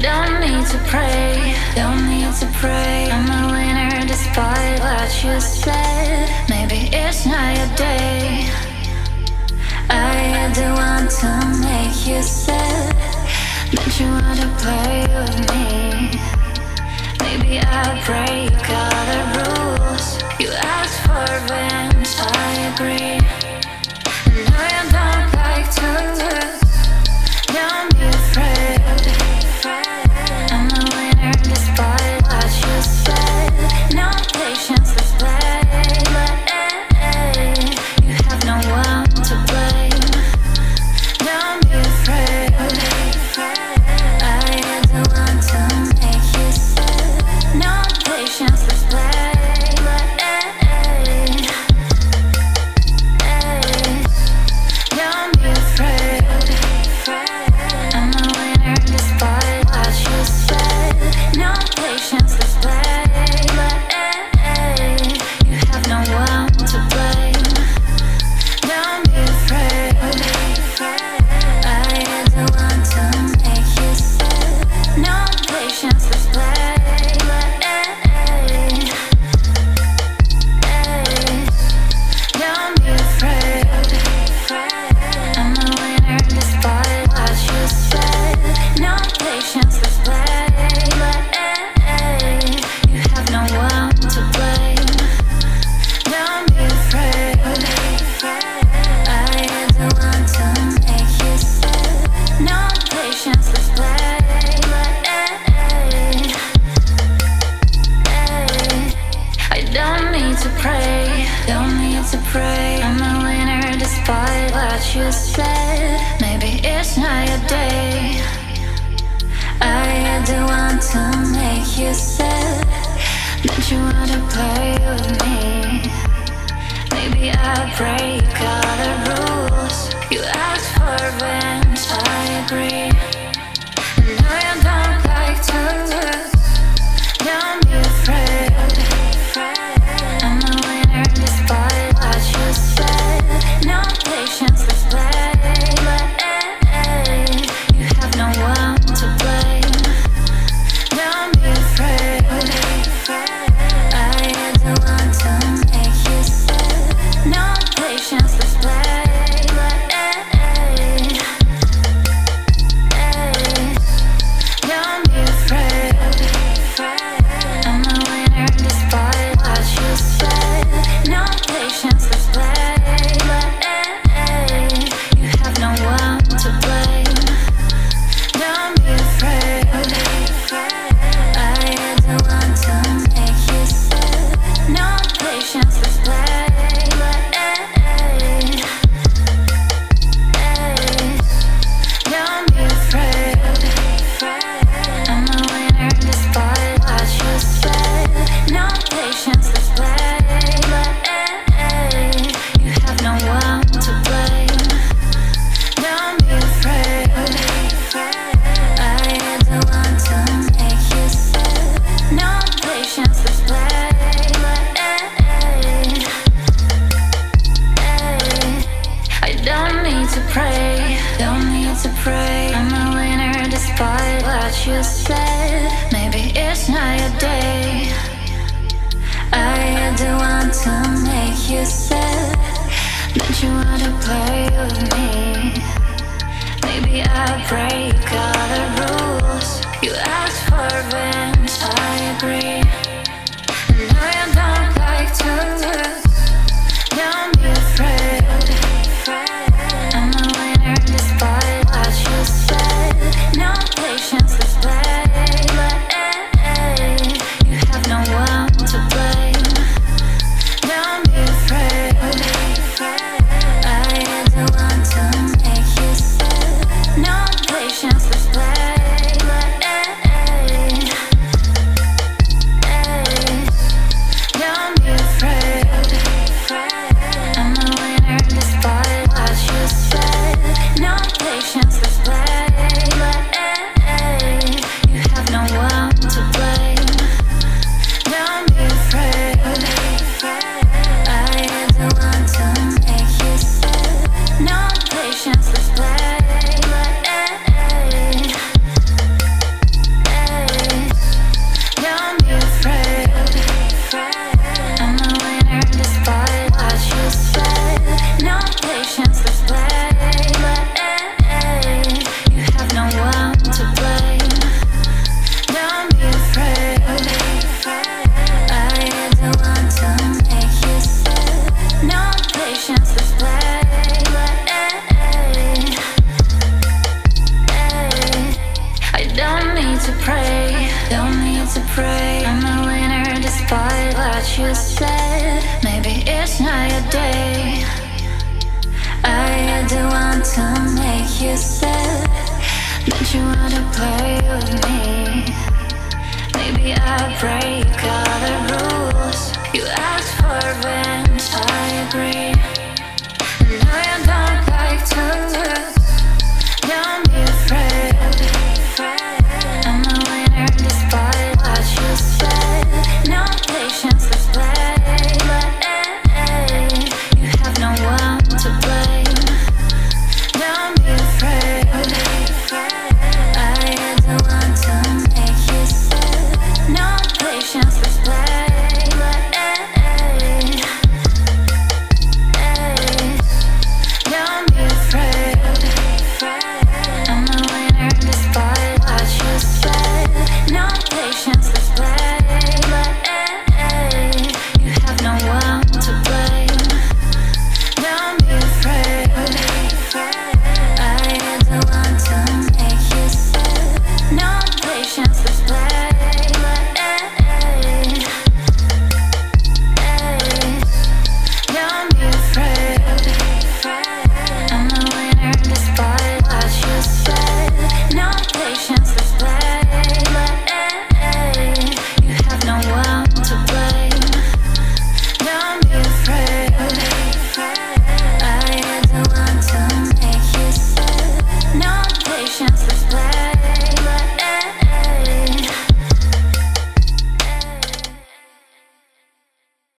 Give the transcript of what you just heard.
Don't need to pray, don't need to pray. I'm a winner despite what you said. Maybe it's not your day. I don't want to make you sad. Don't you wanna play with me? Maybe I break all the rules. You ask for revenge, I agree. to pray, don't need to pray. I'm a winner despite what you said. Maybe it's not your day. I don't want to make you sad. Don't you wanna play with me? Maybe I pray. you said. Maybe it's not your day. I don't want to make you sad. Don't you wanna play with me? Maybe I break all the rules. You ask for revenge, I agree. and I am not you said. Maybe it's not your day. I do want to make you sad. Don't you wanna play with me? Maybe I break all the rules. You asked for revenge, I agree.